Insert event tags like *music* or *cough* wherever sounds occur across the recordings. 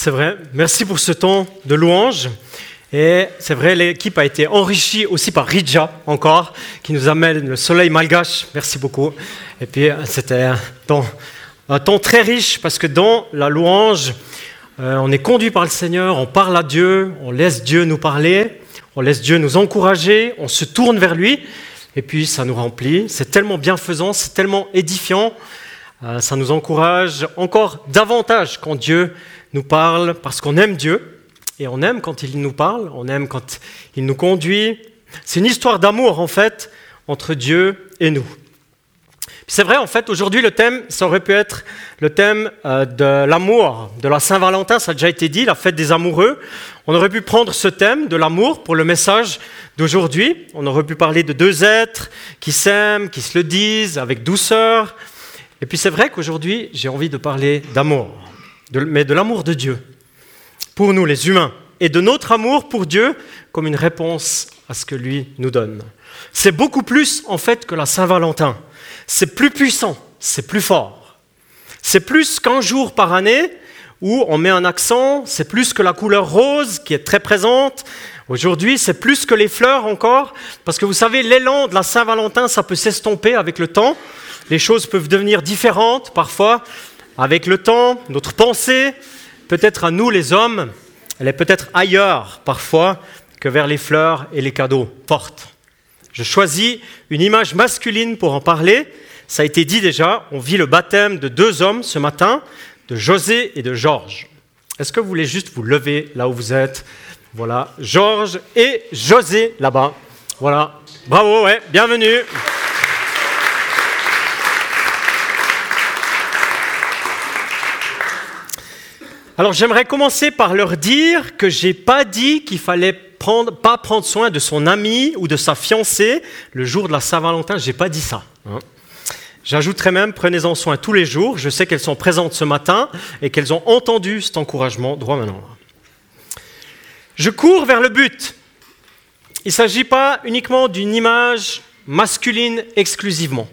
C'est vrai. Merci pour ce temps de louange. Et c'est vrai, l'équipe a été enrichie aussi par Ridja, encore, qui nous amène le soleil malgache. Merci beaucoup. Et puis, c'était un temps, un très riche parce que dans la louange, euh, on est conduit par le Seigneur, on parle à Dieu, on laisse Dieu nous parler, on laisse Dieu nous encourager, on se tourne vers lui. Et puis, ça nous remplit. C'est tellement bienfaisant, c'est tellement édifiant. Euh, ça nous encourage encore davantage quand Dieu nous parle parce qu'on aime Dieu et on aime quand il nous parle, on aime quand il nous conduit. C'est une histoire d'amour, en fait, entre Dieu et nous. C'est vrai, en fait, aujourd'hui, le thème, ça aurait pu être le thème euh, de l'amour, de la Saint-Valentin, ça a déjà été dit, la fête des amoureux. On aurait pu prendre ce thème de l'amour pour le message d'aujourd'hui. On aurait pu parler de deux êtres qui s'aiment, qui se le disent avec douceur. Et puis c'est vrai qu'aujourd'hui, j'ai envie de parler d'amour, mais de l'amour de Dieu pour nous les humains et de notre amour pour Dieu comme une réponse à ce que lui nous donne. C'est beaucoup plus en fait que la Saint-Valentin. C'est plus puissant, c'est plus fort. C'est plus qu'un jour par année où on met un accent, c'est plus que la couleur rose qui est très présente. Aujourd'hui, c'est plus que les fleurs encore, parce que vous savez, l'élan de la Saint-Valentin, ça peut s'estomper avec le temps. Les choses peuvent devenir différentes parfois avec le temps, notre pensée, peut-être à nous les hommes, elle est peut-être ailleurs parfois que vers les fleurs et les cadeaux portes. Je choisis une image masculine pour en parler. Ça a été dit déjà, on vit le baptême de deux hommes ce matin, de José et de Georges. Est-ce que vous voulez juste vous lever là où vous êtes? Voilà, Georges et José là-bas. Voilà, bravo, bienvenue. Alors j'aimerais commencer par leur dire que j'ai pas dit qu'il fallait prendre, pas prendre soin de son ami ou de sa fiancée le jour de la Saint-Valentin. J'ai pas dit ça. Hein? J'ajouterais même prenez-en soin tous les jours. Je sais qu'elles sont présentes ce matin et qu'elles ont entendu cet encouragement droit maintenant. Je cours vers le but. Il ne s'agit pas uniquement d'une image masculine exclusivement.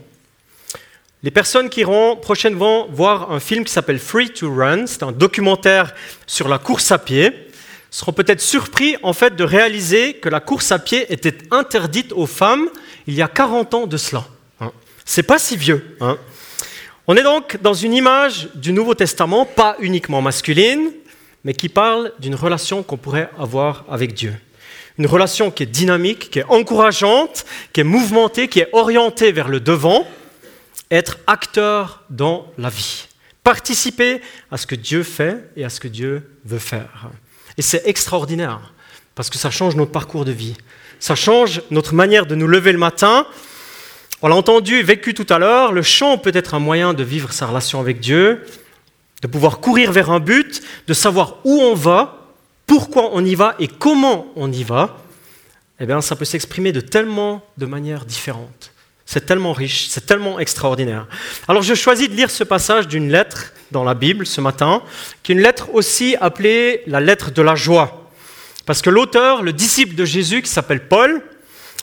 Les personnes qui iront prochainement voir un film qui s'appelle Free to Run, c'est un documentaire sur la course à pied, seront peut-être surpris en fait de réaliser que la course à pied était interdite aux femmes il y a 40 ans de cela. Hein. C'est pas si vieux. Hein. On est donc dans une image du Nouveau Testament, pas uniquement masculine, mais qui parle d'une relation qu'on pourrait avoir avec Dieu. Une relation qui est dynamique, qui est encourageante, qui est mouvementée, qui est orientée vers le devant, être acteur dans la vie, participer à ce que Dieu fait et à ce que Dieu veut faire. Et c'est extraordinaire, parce que ça change notre parcours de vie, ça change notre manière de nous lever le matin. On l'a entendu vécu tout à l'heure, le chant peut être un moyen de vivre sa relation avec Dieu, de pouvoir courir vers un but, de savoir où on va, pourquoi on y va et comment on y va. Eh bien, ça peut s'exprimer de tellement de manières différentes. C'est tellement riche, c'est tellement extraordinaire. Alors je choisis de lire ce passage d'une lettre dans la Bible ce matin, qui est une lettre aussi appelée la lettre de la joie. Parce que l'auteur, le disciple de Jésus qui s'appelle Paul,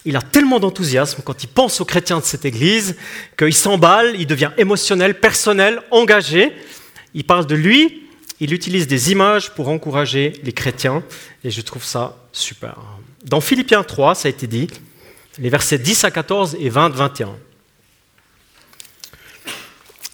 il a tellement d'enthousiasme quand il pense aux chrétiens de cette église qu'il s'emballe, il devient émotionnel, personnel, engagé. Il parle de lui, il utilise des images pour encourager les chrétiens et je trouve ça super. Dans Philippiens 3, ça a été dit, les versets 10 à 14 et 20, 21.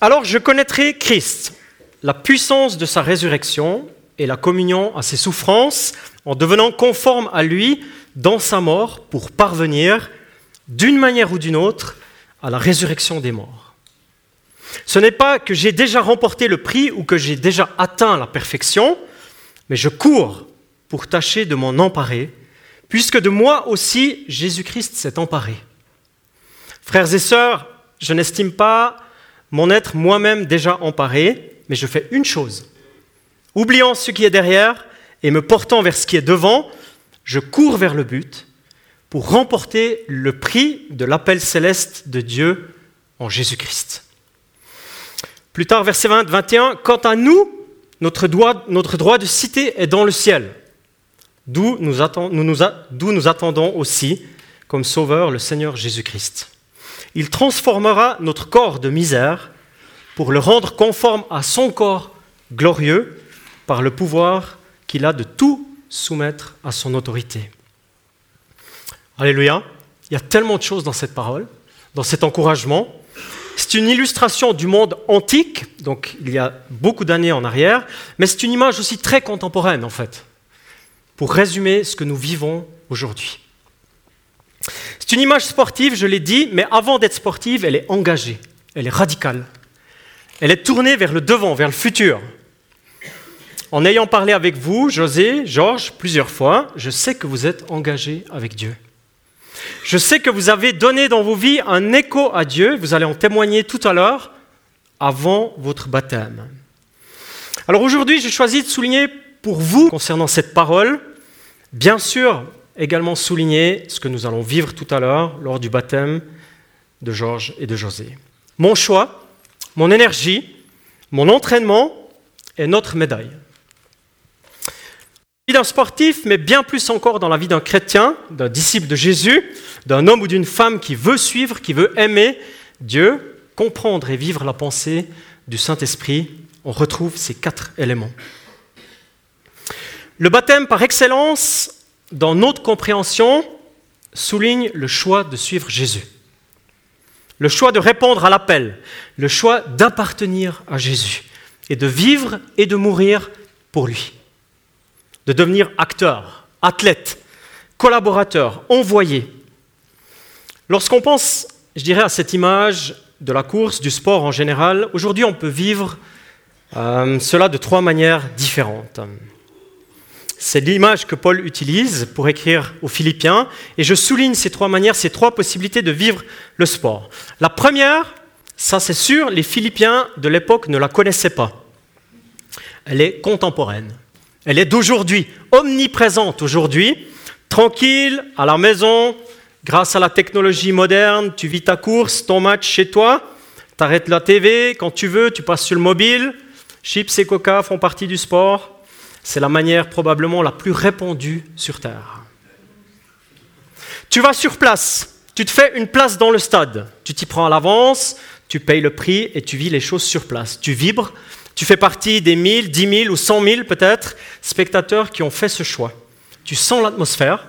Alors je connaîtrai Christ, la puissance de sa résurrection et la communion à ses souffrances, en devenant conforme à lui dans sa mort pour parvenir, d'une manière ou d'une autre, à la résurrection des morts. Ce n'est pas que j'ai déjà remporté le prix ou que j'ai déjà atteint la perfection, mais je cours pour tâcher de m'en emparer puisque de moi aussi Jésus-Christ s'est emparé. Frères et sœurs, je n'estime pas mon être moi-même déjà emparé, mais je fais une chose. Oubliant ce qui est derrière et me portant vers ce qui est devant, je cours vers le but pour remporter le prix de l'appel céleste de Dieu en Jésus-Christ. Plus tard, verset 20, 21, Quant à nous, notre droit, notre droit de cité est dans le ciel d'où nous, nous, attendons aussi comme Sauveur le Seigneur Jésus-Christ. Il transformera notre corps de misère pour le rendre conforme à son corps glorieux par le pouvoir qu'il a de tout soumettre à son autorité. Alléluia. Il y a tellement de choses dans cette parole, dans cet encouragement. C'est une illustration du monde antique, donc il y a beaucoup d'années en arrière, mais c'est une image aussi très contemporaine en fait, pour résumer ce que nous vivons aujourd'hui. C'est une image sportive, je l'ai dit, mais avant d'être sportive, elle est engagée, elle est radicale. Elle est tournée vers le devant, vers le futur. En ayant parlé avec vous, José, Georges, plusieurs fois, je sais que vous êtes engagés avec Dieu. Je sais que vous avez donné dans vos vies un écho à Dieu, vous allez en témoigner tout à l'heure, avant votre baptême. Alors aujourd'hui, j'ai choisi de souligner pour vous, concernant cette parole, bien sûr, également souligner ce que nous allons vivre tout à l'heure lors du baptême de Georges et de José. Mon choix, mon énergie, mon entraînement est notre médaille. La vie d'un sportif, mais bien plus encore dans la vie d'un chrétien, d'un disciple de Jésus, d'un homme ou d'une femme qui veut suivre, qui veut aimer Dieu, comprendre et vivre la pensée du Saint-Esprit, on retrouve ces quatre éléments. Le baptême par excellence dans notre compréhension, souligne le choix de suivre Jésus. Le choix de répondre à l'appel, le choix d'appartenir à Jésus et de vivre et de mourir pour lui. De devenir acteur, athlète, collaborateur, envoyé. Lorsqu'on pense, je dirais, à cette image de la course, du sport en général, aujourd'hui on peut vivre euh, cela de trois manières différentes. C'est l'image que Paul utilise pour écrire aux Philippiens, et je souligne ces trois manières, ces trois possibilités de vivre le sport. La première, ça c'est sûr, les Philippiens de l'époque ne la connaissaient pas. Elle est contemporaine. Elle est d'aujourd'hui, omniprésente aujourd'hui, tranquille, à la maison, grâce à la technologie moderne, tu vis ta course, ton match chez toi, tu arrêtes la TV quand tu veux, tu passes sur le mobile, chips et coca font partie du sport. C'est la manière probablement la plus répandue sur Terre. Tu vas sur place, tu te fais une place dans le stade, tu t'y prends à l'avance, tu payes le prix et tu vis les choses sur place. Tu vibres, tu fais partie des 1000, 10 000 ou 100 000 peut-être spectateurs qui ont fait ce choix. Tu sens l'atmosphère,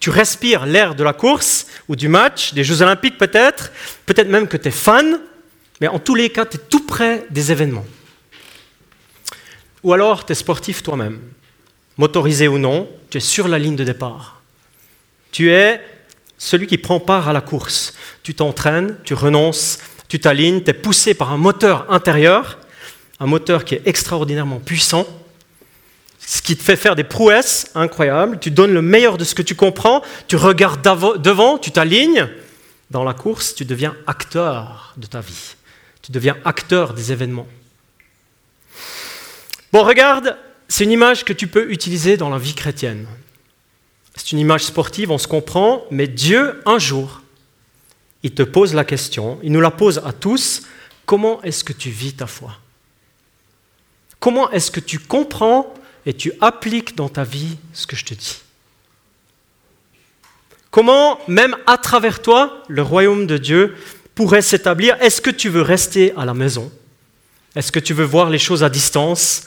tu respires l'air de la course ou du match, des Jeux olympiques peut-être, peut-être même que tu es fan, mais en tous les cas, tu es tout près des événements. Ou alors, tu es sportif toi-même, motorisé ou non, tu es sur la ligne de départ. Tu es celui qui prend part à la course. Tu t'entraînes, tu renonces, tu t'alignes, tu es poussé par un moteur intérieur, un moteur qui est extraordinairement puissant, ce qui te fait faire des prouesses incroyables. Tu donnes le meilleur de ce que tu comprends, tu regardes devant, tu t'alignes. Dans la course, tu deviens acteur de ta vie. Tu deviens acteur des événements. Bon, regarde, c'est une image que tu peux utiliser dans la vie chrétienne. C'est une image sportive, on se comprend, mais Dieu, un jour, il te pose la question, il nous la pose à tous, comment est-ce que tu vis ta foi? Comment est-ce que tu comprends et tu appliques dans ta vie ce que je te dis? Comment, même à travers toi, le royaume de Dieu pourrait s'établir? Est-ce que tu veux rester à la maison? Est-ce que tu veux voir les choses à distance?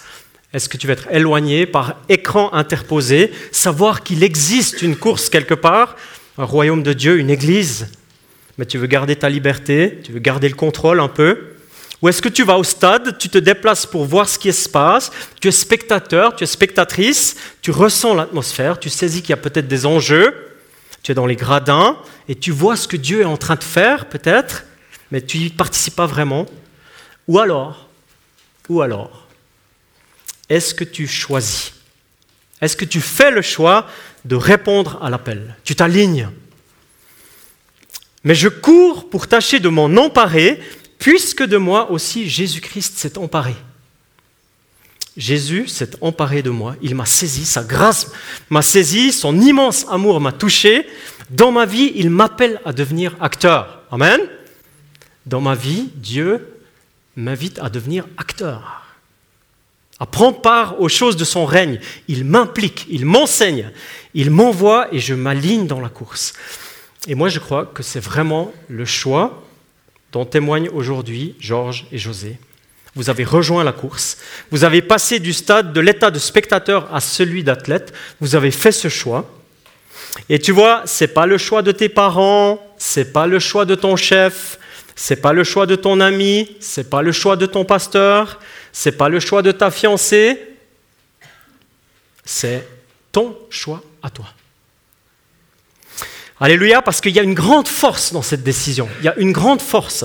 Est-ce que tu veux être éloigné par écran interposé, savoir qu'il existe une course quelque part, un royaume de Dieu, une église, mais tu veux garder ta liberté, tu veux garder le contrôle un peu? Ou est-ce que tu vas au stade, tu te déplaces pour voir ce qui se passe, tu es spectateur, tu es spectatrice, tu ressens l'atmosphère, tu saisis qu'il y a peut-être des enjeux, tu es dans les gradins et tu vois ce que Dieu est en train de faire peut-être, mais tu n'y participes pas vraiment? Ou alors, ou alors, est-ce que tu choisis? Est-ce que tu fais le choix de répondre à l'appel? Tu t'alignes. Mais je cours pour tâcher de m'en emparer, puisque de moi aussi Jésus-Christ s'est emparé. Jésus s'est emparé de moi, il m'a saisi, sa grâce m'a saisi, son immense amour m'a touché. Dans ma vie, il m'appelle à devenir acteur. Amen. Dans ma vie, Dieu m'invite à devenir acteur à prendre part aux choses de son règne. Il m'implique, il m'enseigne, il m'envoie et je m'aligne dans la course. Et moi, je crois que c'est vraiment le choix dont témoignent aujourd'hui Georges et José. Vous avez rejoint la course. Vous avez passé du stade de l'état de spectateur à celui d'athlète. Vous avez fait ce choix. Et tu vois, c'est pas le choix de tes parents, c'est pas le choix de ton chef, c'est pas le choix de ton ami, c'est pas le choix de ton pasteur, c'est pas le choix de ta fiancée. C'est ton choix à toi. Alléluia, parce qu'il y a une grande force dans cette décision. Il y a une grande force.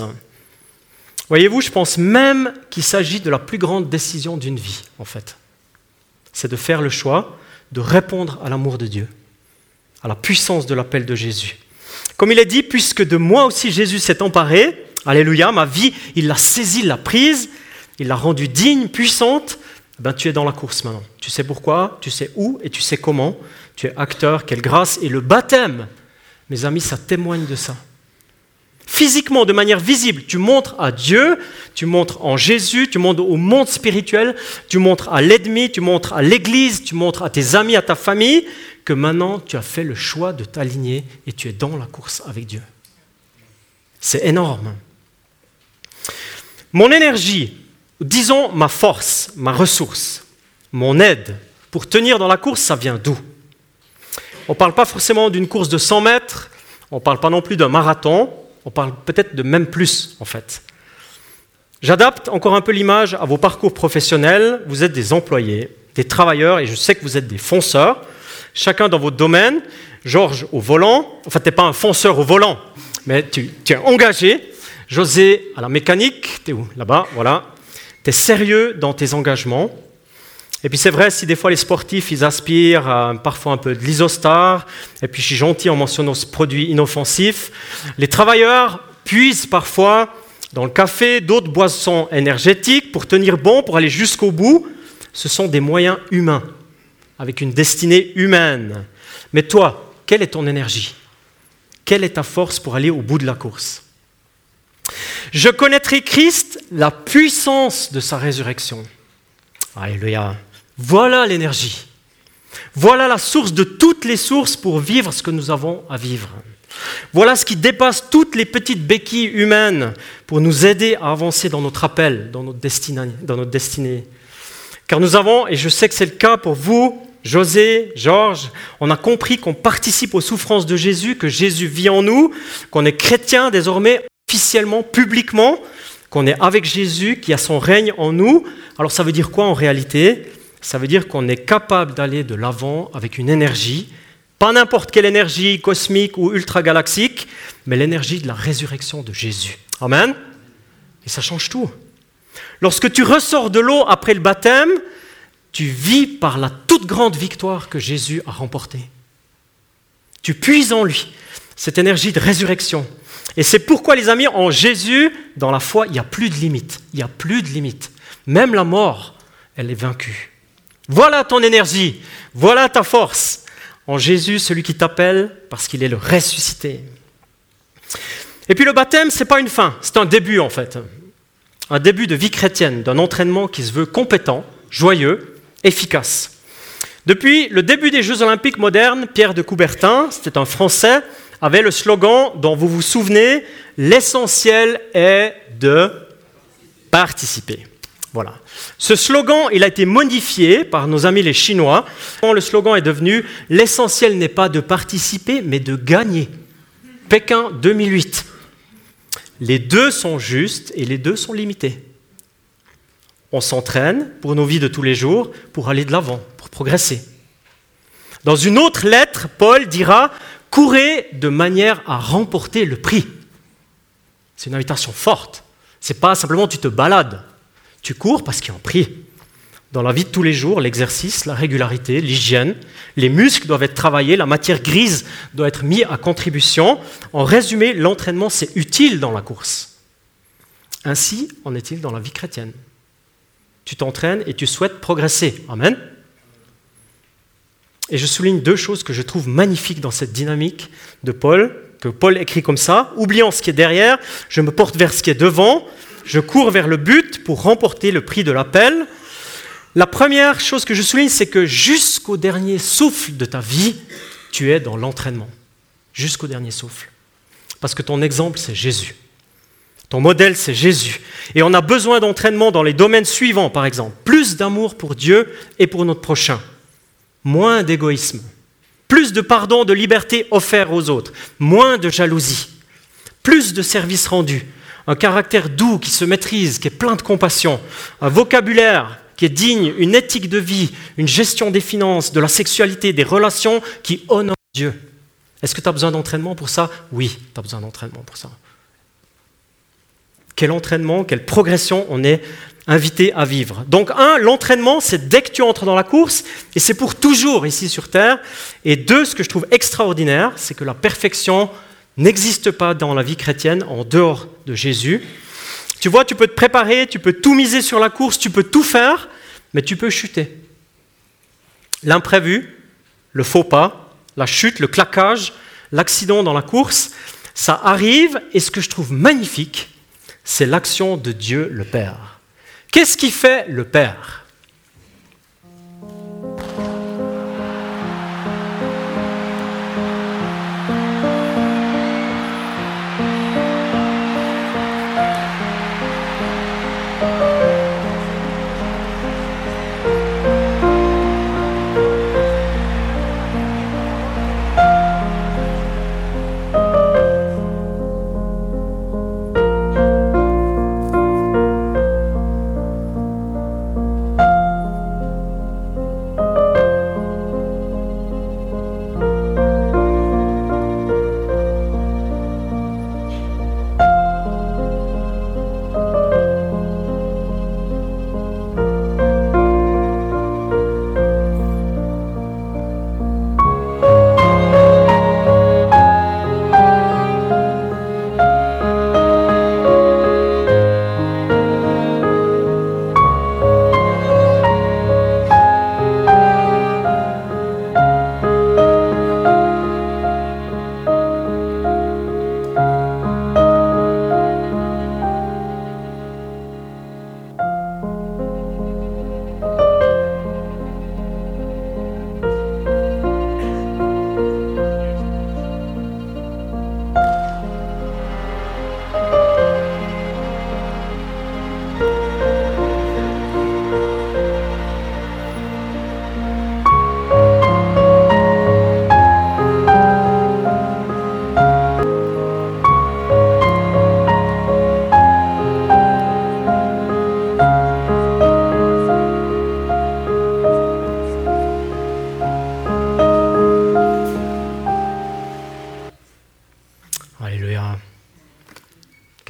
Voyez-vous, je pense même qu'il s'agit de la plus grande décision d'une vie, en fait. C'est de faire le choix de répondre à l'amour de Dieu, à la puissance de l'appel de Jésus. Comme il est dit, puisque de moi aussi Jésus s'est emparé, Alléluia, ma vie, il l'a saisie, il l'a prise, il l'a rendue digne, puissante, eh ben, tu es dans la course maintenant. Tu sais pourquoi, tu sais où et tu sais comment. Tu es acteur, quelle grâce. Et le baptême, mes amis, ça témoigne de ça. Physiquement, de manière visible, tu montres à Dieu, tu montres en Jésus, tu montres au monde spirituel, tu montres à l'ennemi, tu montres à l'Église, tu montres à tes amis, à ta famille, que maintenant tu as fait le choix de t'aligner et tu es dans la course avec Dieu. C'est énorme. Mon énergie, disons ma force, ma ressource, mon aide pour tenir dans la course, ça vient d'où? On ne parle pas forcément d'une course de 100 mètres, on ne parle pas non plus d'un marathon, on parle peut-être de même plus en fait. J'adapte encore un peu l'image à vos parcours professionnels. Vous êtes des employés, des travailleurs, et je sais que vous êtes des fonceurs, chacun dans votre domaine. Georges au volant, enfin tu n'es pas un fonceur au volant, mais tu, es engagé. José à la mécanique, tu es où? Là-bas, voilà. Tu es sérieux dans tes engagements. Et puis c'est vrai, si des fois les sportifs, ils aspirent parfois un peu de l'isostar, et puis je suis gentil en mentionnant ce produit inoffensif, les travailleurs puisent parfois dans le café d'autres boissons énergétiques pour tenir bon, pour aller jusqu'au bout. Ce sont des moyens humains, avec une destinée humaine. Mais toi, quelle est ton énergie? Quelle est ta force pour aller au bout de la course? Je connaîtrai Christ, la puissance de sa résurrection. Alléluia. Voilà l'énergie. Voilà la source de toutes les sources pour vivre ce que nous avons à vivre. Voilà ce qui dépasse toutes les petites béquilles humaines pour nous aider à avancer dans notre appel, dans notre destinée. Dans notre destinée. Car nous avons, et je sais que c'est le cas pour vous, José, Georges, on a compris qu'on participe aux souffrances de Jésus, que Jésus vit en nous, qu'on est chrétien désormais officiellement, publiquement, qu'on est avec Jésus, qui a son règne en nous. Alors ça veut dire quoi en réalité? Ça veut dire qu'on est capable d'aller de l'avant avec une énergie, pas n'importe quelle énergie cosmique ou ultra-galaxique, mais l'énergie de la résurrection de Jésus. Amen. Et ça change tout. Lorsque tu ressors de l'eau après le baptême, tu vis par la toute grande victoire que Jésus a remportée. Tu puises en lui cette énergie de résurrection. Et c'est pourquoi, les amis, en Jésus, dans la foi, il n'y a plus de limites. Il n'y a plus de limites. Même la mort, elle est vaincue. Voilà ton énergie, voilà ta force. En Jésus, celui qui t'appelle parce qu'il est le ressuscité. Et puis le baptême, ce n'est pas une fin, c'est un début en fait. Un début de vie chrétienne, d'un entraînement qui se veut compétent, joyeux, efficace. Depuis le début des Jeux olympiques modernes, Pierre de Coubertin, c'était un Français, avait le slogan dont vous vous souvenez, l'essentiel est de participer. Voilà. Ce slogan, il a été modifié par nos amis les Chinois. Le slogan est devenu L'essentiel n'est pas de participer, mais de gagner. Pékin 2008. Les deux sont justes et les deux sont limités. On s'entraîne pour nos vies de tous les jours, pour aller de l'avant, pour progresser. Dans une autre lettre, Paul dira Courez de manière à remporter le prix. C'est une invitation forte. C'est pas simplement tu te balades. Tu cours parce qu'il y a un prix. Dans la vie de tous les jours, l'exercice, la régularité, l'hygiène, les muscles doivent être travaillés, la matière grise doit être mise à contribution. En résumé, l'entraînement, c'est utile dans la course. Ainsi en est-il dans la vie chrétienne. Tu t'entraînes et tu souhaites progresser. Amen. Et je souligne deux choses que je trouve magnifiques dans cette dynamique de Paul, que Paul écrit comme ça, oubliant ce qui est derrière, je me porte vers ce qui est devant, je cours vers le but pour remporter le prix de l'appel. La première chose que je souligne, c'est que jusqu'au dernier souffle de ta vie, tu es dans l'entraînement. Jusqu'au dernier souffle. Parce que ton exemple, c'est Jésus. Ton modèle, c'est Jésus. Et on a besoin d'entraînement dans les domaines suivants, par exemple. Plus d'amour pour Dieu et pour notre prochain. Moins d'égoïsme. Plus de pardon, de liberté offert aux autres. Moins de jalousie. Plus de service rendu. Un caractère doux qui se maîtrise, qui est plein de compassion. Un vocabulaire qui est digne, une éthique de vie, une gestion des finances, de la sexualité, des relations qui honorent Dieu. Est-ce que tu as besoin d'entraînement pour ça? Oui, tu as besoin d'entraînement pour ça quel entraînement, quelle progression on est invité à vivre. Donc un, l'entraînement, c'est dès que tu entres dans la course, et c'est pour toujours ici sur Terre. Et deux, ce que je trouve extraordinaire, c'est que la perfection n'existe pas dans la vie chrétienne en dehors de Jésus. Tu vois, tu peux te préparer, tu peux tout miser sur la course, tu peux tout faire, mais tu peux chuter. L'imprévu, le faux pas, la chute, le claquage, l'accident dans la course, ça arrive, et ce que je trouve magnifique, c'est l'action de Dieu le Père. Qu'est-ce qui fait le Père?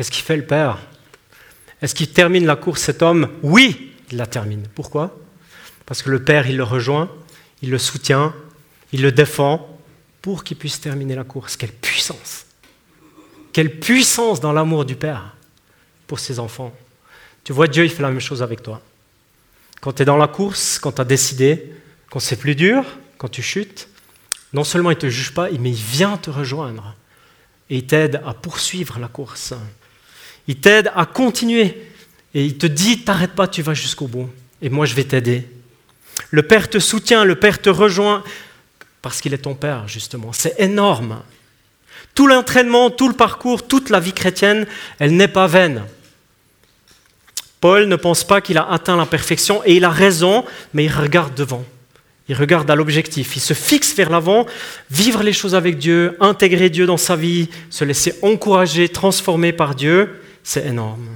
Qu'est-ce qu'il fait le Père? Est-ce qu'il termine la course, cet homme? Oui, il la termine. Pourquoi? Parce que le Père, il le rejoint, il le soutient, il le défend pour qu'il puisse terminer la course. Quelle puissance Quelle puissance dans l'amour du Père pour ses enfants. Tu vois, Dieu, il fait la même chose avec toi. Quand tu es dans la course, quand tu as décidé, quand c'est plus dur, quand tu chutes, non seulement il ne te juge pas, mais il vient te rejoindre et il t'aide à poursuivre la course. Il t'aide à continuer. Et il te dit, t'arrête pas, tu vas jusqu'au bout. Et moi, je vais t'aider. Le Père te soutient, le Père te rejoint, parce qu'il est ton Père, justement. C'est énorme. Tout l'entraînement, tout le parcours, toute la vie chrétienne, elle n'est pas vaine. Paul ne pense pas qu'il a atteint la perfection, et il a raison, mais il regarde devant. Il regarde à l'objectif, il se fixe vers l'avant, vivre les choses avec Dieu, intégrer Dieu dans sa vie, se laisser encourager, transformer par Dieu c'est énorme.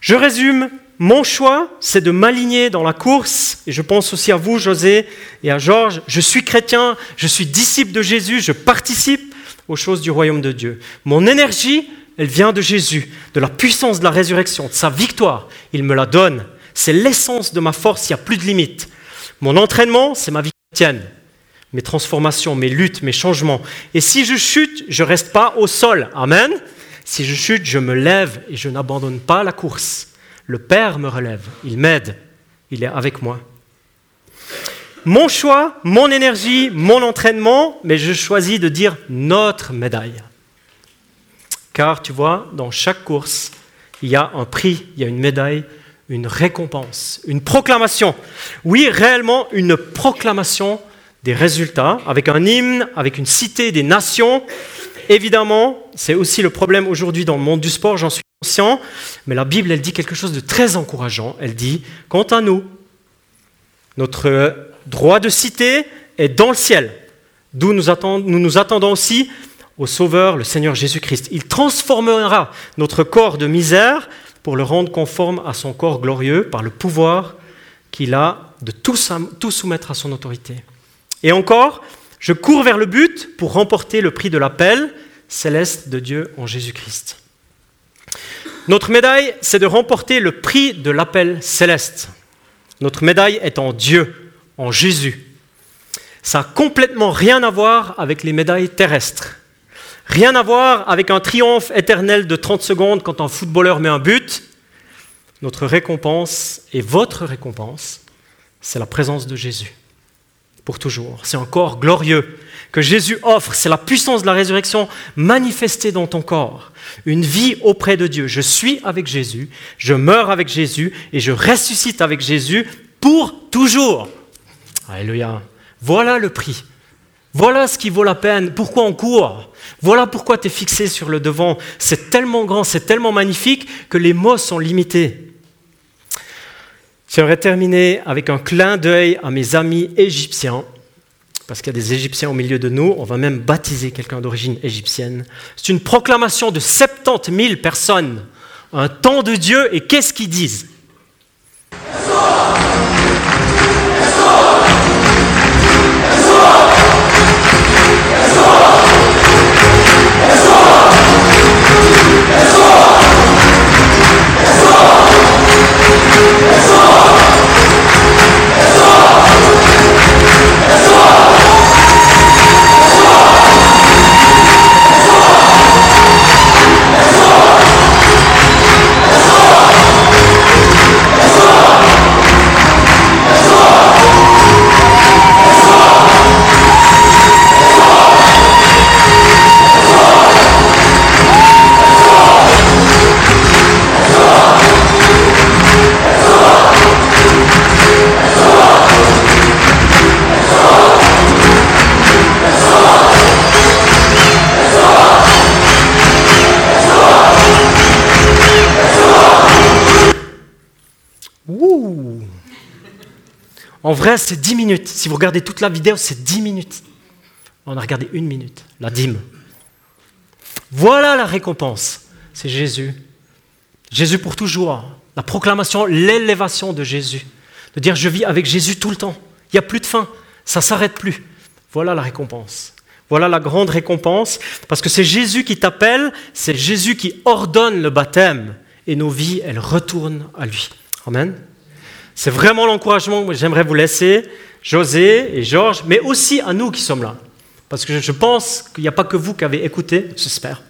Je résume, mon choix, c'est de m'aligner dans la course, et je pense aussi à vous, José, et à Georges. Je suis chrétien, je suis disciple de Jésus, je participe aux choses du royaume de Dieu. Mon énergie, elle vient de Jésus, de la puissance de la résurrection, de sa victoire. Il me la donne. C'est l'essence de ma force, il n'y a plus de limite. Mon entraînement, c'est ma vie chrétienne, mes transformations, mes luttes, mes changements. Et si je chute, je ne reste pas au sol. Amen. Si je chute, je me lève et je n'abandonne pas la course. Le Père me relève, il m'aide, il est avec moi. Mon choix, mon énergie, mon entraînement, mais je choisis de dire notre médaille. Car tu vois, dans chaque course, il y a un prix, il y a une médaille, une récompense, une proclamation. Oui, réellement une proclamation des résultats, avec un hymne, avec une cité des nations, Évidemment, c'est aussi le problème aujourd'hui dans le monde du sport, j'en suis conscient, mais la Bible, elle dit quelque chose de très encourageant. Elle dit, quant à nous, notre droit de cité est dans le ciel, d'où nous, nous nous attendons aussi au Sauveur, le Seigneur Jésus-Christ. Il transformera notre corps de misère pour le rendre conforme à son corps glorieux par le pouvoir qu'il a de tout, soumettre à son autorité. Et encore, je cours vers le but pour remporter le prix de l'appel céleste de Dieu en Jésus-Christ. Notre médaille, c'est de remporter le prix de l'appel céleste. Notre médaille est en Dieu, en Jésus. Ça n'a complètement rien à voir avec les médailles terrestres. Rien à voir avec un triomphe éternel de 30 secondes quand un footballeur met un but. Notre récompense et votre récompense, c'est la présence de Jésus pour toujours. C'est un corps glorieux que Jésus offre. C'est la puissance de la résurrection manifestée dans ton corps. Une vie auprès de Dieu. Je suis avec Jésus, je meurs avec Jésus et je ressuscite avec Jésus pour toujours. Alléluia. Voilà le prix. Voilà ce qui vaut la peine. Pourquoi on court? Voilà pourquoi tu es fixé sur le devant. C'est tellement grand, c'est tellement magnifique que les mots sont limités. J'aimerais terminer avec un clin d'œil à mes amis égyptiens, parce qu'il y a des Égyptiens au milieu de nous. On va même baptiser quelqu'un d'origine égyptienne. C'est une proclamation de 70 000 personnes. Un temps de Dieu, et qu'est-ce qu'ils disent? Vrai, c'est 10 minutes. Si vous regardez toute la vidéo, c'est 10 minutes. On a regardé une minute, la dîme. Voilà la récompense. C'est Jésus. Jésus pour toujours. La proclamation, l'élévation de Jésus. De dire je vis avec Jésus tout le temps. Il n'y a plus de fin. Ça ne s'arrête plus. Voilà la récompense. Voilà la grande récompense. Parce que c'est Jésus qui t'appelle, c'est Jésus qui ordonne le baptême. Et nos vies, elles retournent à lui. Amen. C'est vraiment l'encouragement que j'aimerais vous laisser, José et Georges, mais aussi à nous qui sommes là. Parce que je pense qu'il n'y a pas que vous qui avez écouté, j'espère,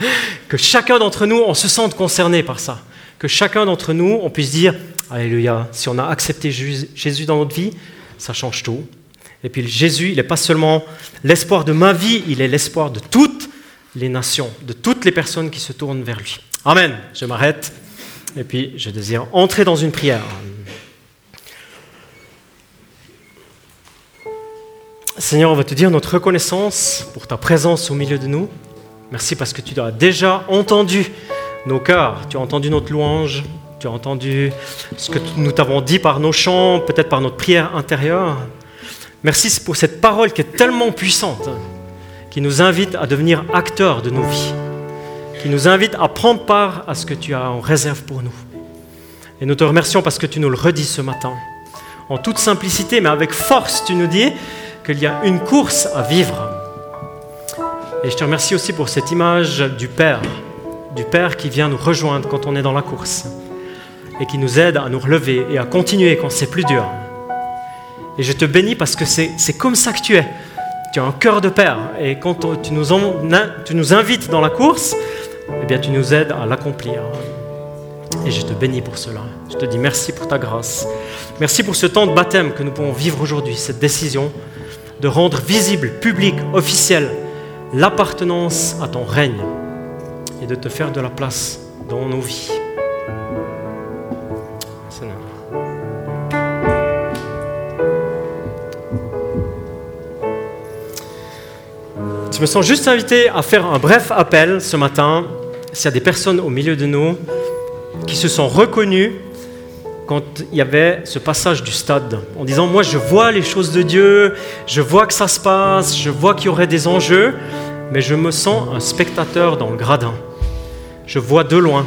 *laughs* que chacun d'entre nous, on se sente concerné par ça. Que chacun d'entre nous, on puisse dire, Alléluia, si on a accepté Jésus dans notre vie, ça change tout. Et puis Jésus, il n'est pas seulement l'espoir de ma vie, il est l'espoir de toutes les nations, de toutes les personnes qui se tournent vers lui. Amen. Je m'arrête. Et puis je désire entrer dans une prière. Seigneur, on va te dire notre reconnaissance pour ta présence au milieu de nous. Merci parce que tu as déjà entendu nos cœurs, tu as entendu notre louange, tu as entendu ce que nous t'avons dit par nos chants, peut-être par notre prière intérieure. Merci pour cette parole qui est tellement puissante, qui nous invite à devenir acteurs de nos vies, qui nous invite à prendre part à ce que tu as en réserve pour nous. Et nous te remercions parce que tu nous le redis ce matin. En toute simplicité, mais avec force, tu nous dis, qu'il y a une course à vivre. Et je te remercie aussi pour cette image du Père, du Père qui vient nous rejoindre quand on est dans la course et qui nous aide à nous relever et à continuer quand c'est plus dur. Et je te bénis parce que c'est comme ça que tu es. Tu as un cœur de Père et quand tu nous, tu nous invites dans la course, eh bien tu nous aides à l'accomplir. Et je te bénis pour cela. Je te dis merci pour ta grâce. Merci pour ce temps de baptême que nous pouvons vivre aujourd'hui, cette décision de rendre visible, public, officiel l'appartenance à ton règne et de te faire de la place dans nos vies. Je me sens juste invité à faire un bref appel ce matin. s'il y a des personnes au milieu de nous qui se sont reconnues quand il y avait ce passage du stade, en disant, moi je vois les choses de Dieu, je vois que ça se passe, je vois qu'il y aurait des enjeux, mais je me sens un spectateur dans le gradin. Je vois de loin.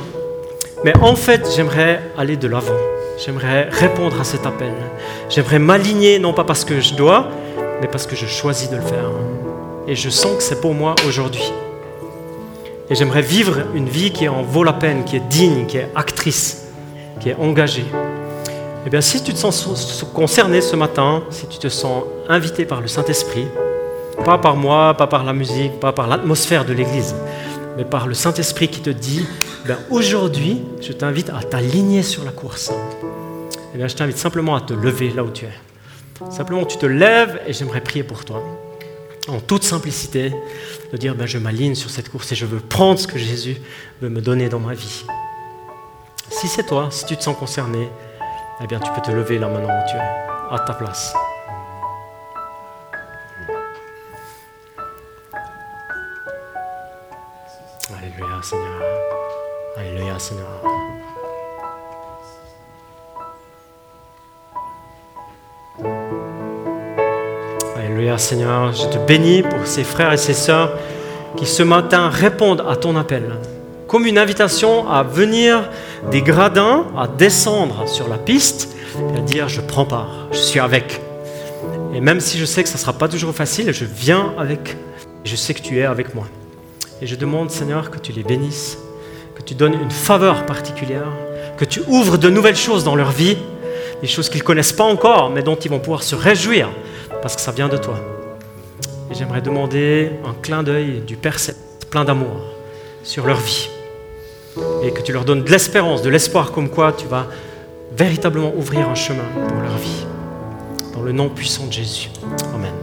Mais en fait, j'aimerais aller de l'avant. J'aimerais répondre à cet appel. J'aimerais m'aligner, non pas parce que je dois, mais parce que je choisis de le faire. Et je sens que c'est pour moi aujourd'hui. Et j'aimerais vivre une vie qui en vaut la peine, qui est digne, qui est actrice, qui est engagée. Eh bien, si tu te sens concerné ce matin, si tu te sens invité par le Saint-Esprit, pas par moi, pas par la musique, pas par l'atmosphère de l'Église, mais par le Saint-Esprit qui te dit, ben aujourd'hui, je t'invite à t'aligner sur la course. Eh bien, je t'invite simplement à te lever là où tu es. Simplement, tu te lèves et j'aimerais prier pour toi. En toute simplicité, de dire, ben, je m'aligne sur cette course et je veux prendre ce que Jésus veut me donner dans ma vie. Si c'est toi, si tu te sens concerné, eh bien, tu peux te lever là maintenant où tu es, à ta place. Alléluia, Seigneur. Alléluia, Seigneur. Alléluia, Seigneur. Je te bénis pour ces frères et ces sœurs qui ce matin répondent à ton appel comme une invitation à venir des gradins, à descendre sur la piste et à dire je prends part, je suis avec. Et même si je sais que ça ne sera pas toujours facile, je viens avec. Je sais que tu es avec moi. Et je demande, Seigneur, que tu les bénisses, que tu donnes une faveur particulière, que tu ouvres de nouvelles choses dans leur vie, des choses qu'ils ne connaissent pas encore, mais dont ils vont pouvoir se réjouir, parce que ça vient de toi. Et j'aimerais demander un clin d'œil du Père plein d'amour sur leur vie et que tu leur donnes de l'espérance, de l'espoir comme quoi tu vas véritablement ouvrir un chemin pour leur vie. Dans le nom puissant de Jésus. Amen.